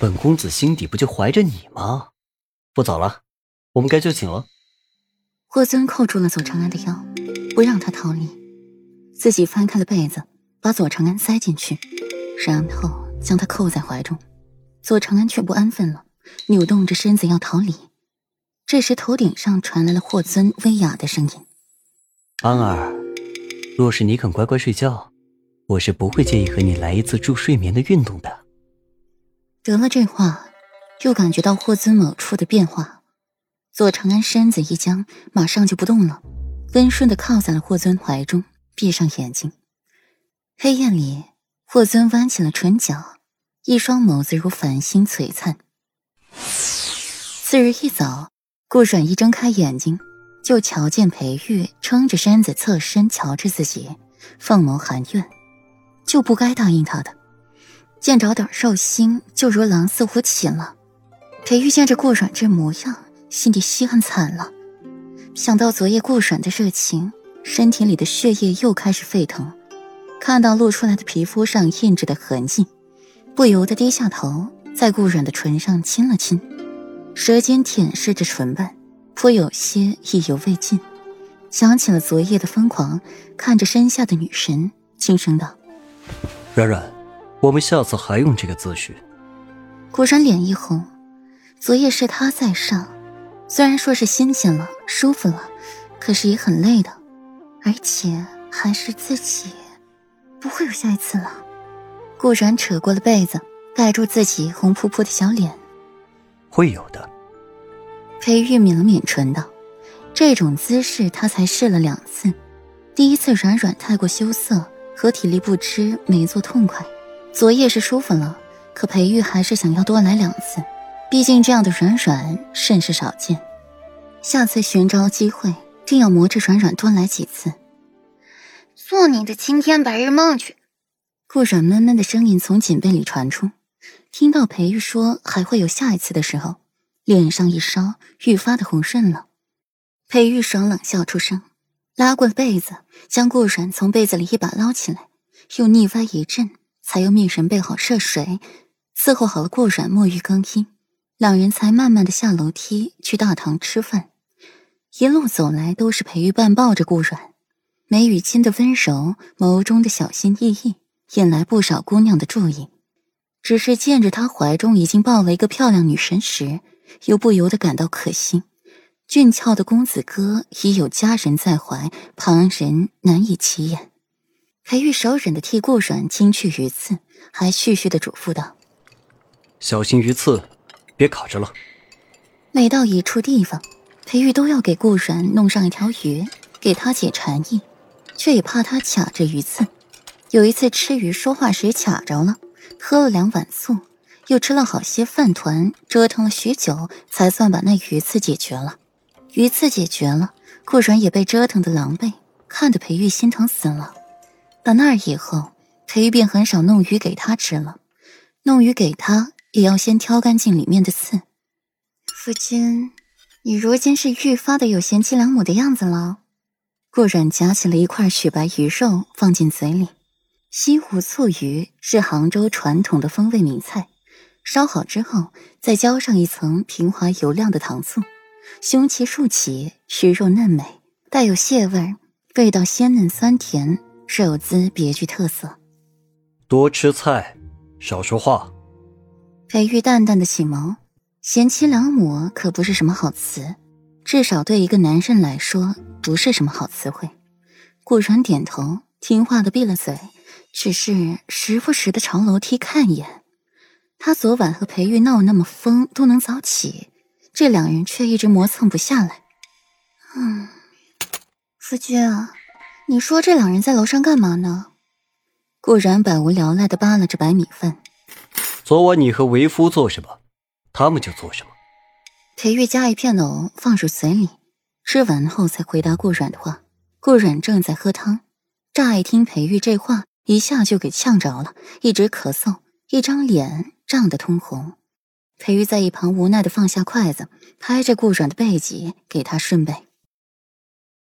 本公子心底不就怀着你吗？不早了，我们该就寝了。霍尊扣住了左长安的腰，不让他逃离，自己翻开了被子，把左长安塞进去，然后将他扣在怀中。左长安却不安分了，扭动着身子要逃离。这时，头顶上传来了霍尊威哑的声音：“安儿，若是你肯乖乖睡觉，我是不会介意和你来一次助睡眠的运动的。”得了这话，又感觉到霍尊某处的变化。左长安身子一僵，马上就不动了，温顺的靠在了霍尊怀中，闭上眼睛。黑夜里，霍尊弯起了唇角，一双眸子如繁星璀璨。次日一早，顾阮一睁开眼睛，就瞧见裴玉撑着身子侧身瞧着自己，凤眸含怨，就不该答应他的。见着点兽心，就如狼似乎起了。裴玉见着顾阮这模样，心底稀罕惨了。想到昨夜顾阮的热情，身体里的血液又开始沸腾。看到露出来的皮肤上印着的痕迹，不由得低下头，在顾阮的唇上亲了亲，舌尖舔舐着唇瓣，颇有些意犹未尽。想起了昨夜的疯狂，看着身下的女神，轻声道：“软软。”我们下次还用这个姿势。顾然脸一红，昨夜是他在上，虽然说是新鲜了、舒服了，可是也很累的，而且还是自己，不会有下一次了。顾然扯过了被子，盖住自己红扑扑的小脸。会有的。裴玉抿了抿唇道：“这种姿势他才试了两次，第一次软软太过羞涩，和体力不支，没做痛快。”昨夜是舒服了，可裴玉还是想要多来两次，毕竟这样的软软甚是少见。下次寻找机会，定要磨着软软多来几次。做你的青天白日梦去！顾软闷闷的声音从锦被里传出。听到裴玉说还会有下一次的时候，脸上一烧，愈发的红润了。裴玉爽冷笑出声，拉过被子，将顾软从被子里一把捞起来，又逆歪一阵。才又命人备好热水，伺候好了顾阮沐浴更衣，两人才慢慢的下楼梯去大堂吃饭。一路走来都是裴玉半抱着顾阮，眉宇间的温柔，眸中的小心翼翼，引来不少姑娘的注意。只是见着他怀中已经抱了一个漂亮女神时，又不由得感到可惜。俊俏的公子哥已有佳人在怀，旁人难以起眼。裴玉手忍的替顾阮清去鱼刺，还絮絮的嘱咐道：“小心鱼刺，别卡着了。”每到一处地方，裴玉都要给顾阮弄上一条鱼，给他解馋意，却也怕他卡着鱼刺。有一次吃鱼说话时卡着了，喝了两碗醋，又吃了好些饭团，折腾了许久，才算把那鱼刺解决了。鱼刺解决了，顾阮也被折腾的狼狈，看得裴玉心疼死了。到那儿以后，裴玉便很少弄鱼给他吃了。弄鱼给他，也要先挑干净里面的刺。夫君，你如今是愈发的有贤妻良母的样子了。顾阮夹起了一块雪白鱼肉放进嘴里。西湖醋鱼是杭州传统的风味名菜，烧好之后再浇上一层平滑油亮的糖醋，胸鳍竖起，鱼肉嫩美，带有蟹味，味道鲜嫩酸甜。手姿别具特色，多吃菜，少说话。裴玉淡淡的启眸，贤妻良母可不是什么好词，至少对一个男人来说不是什么好词汇。顾然点头，听话的闭了嘴，只是时不时的朝楼梯看一眼。他昨晚和裴玉闹那么疯，都能早起，这两人却一直磨蹭不下来。嗯，夫君啊。你说这两人在楼上干嘛呢？顾然百无聊赖的扒拉着白米饭。昨晚你和为夫做什么，他们就做什么。裴玉夹一片藕放入嘴里，吃完后才回答顾阮的话。顾阮正在喝汤，乍一听裴玉这话，一下就给呛着了，一直咳嗽，一张脸涨得通红。裴玉在一旁无奈的放下筷子，拍着顾阮的背脊，给他顺背。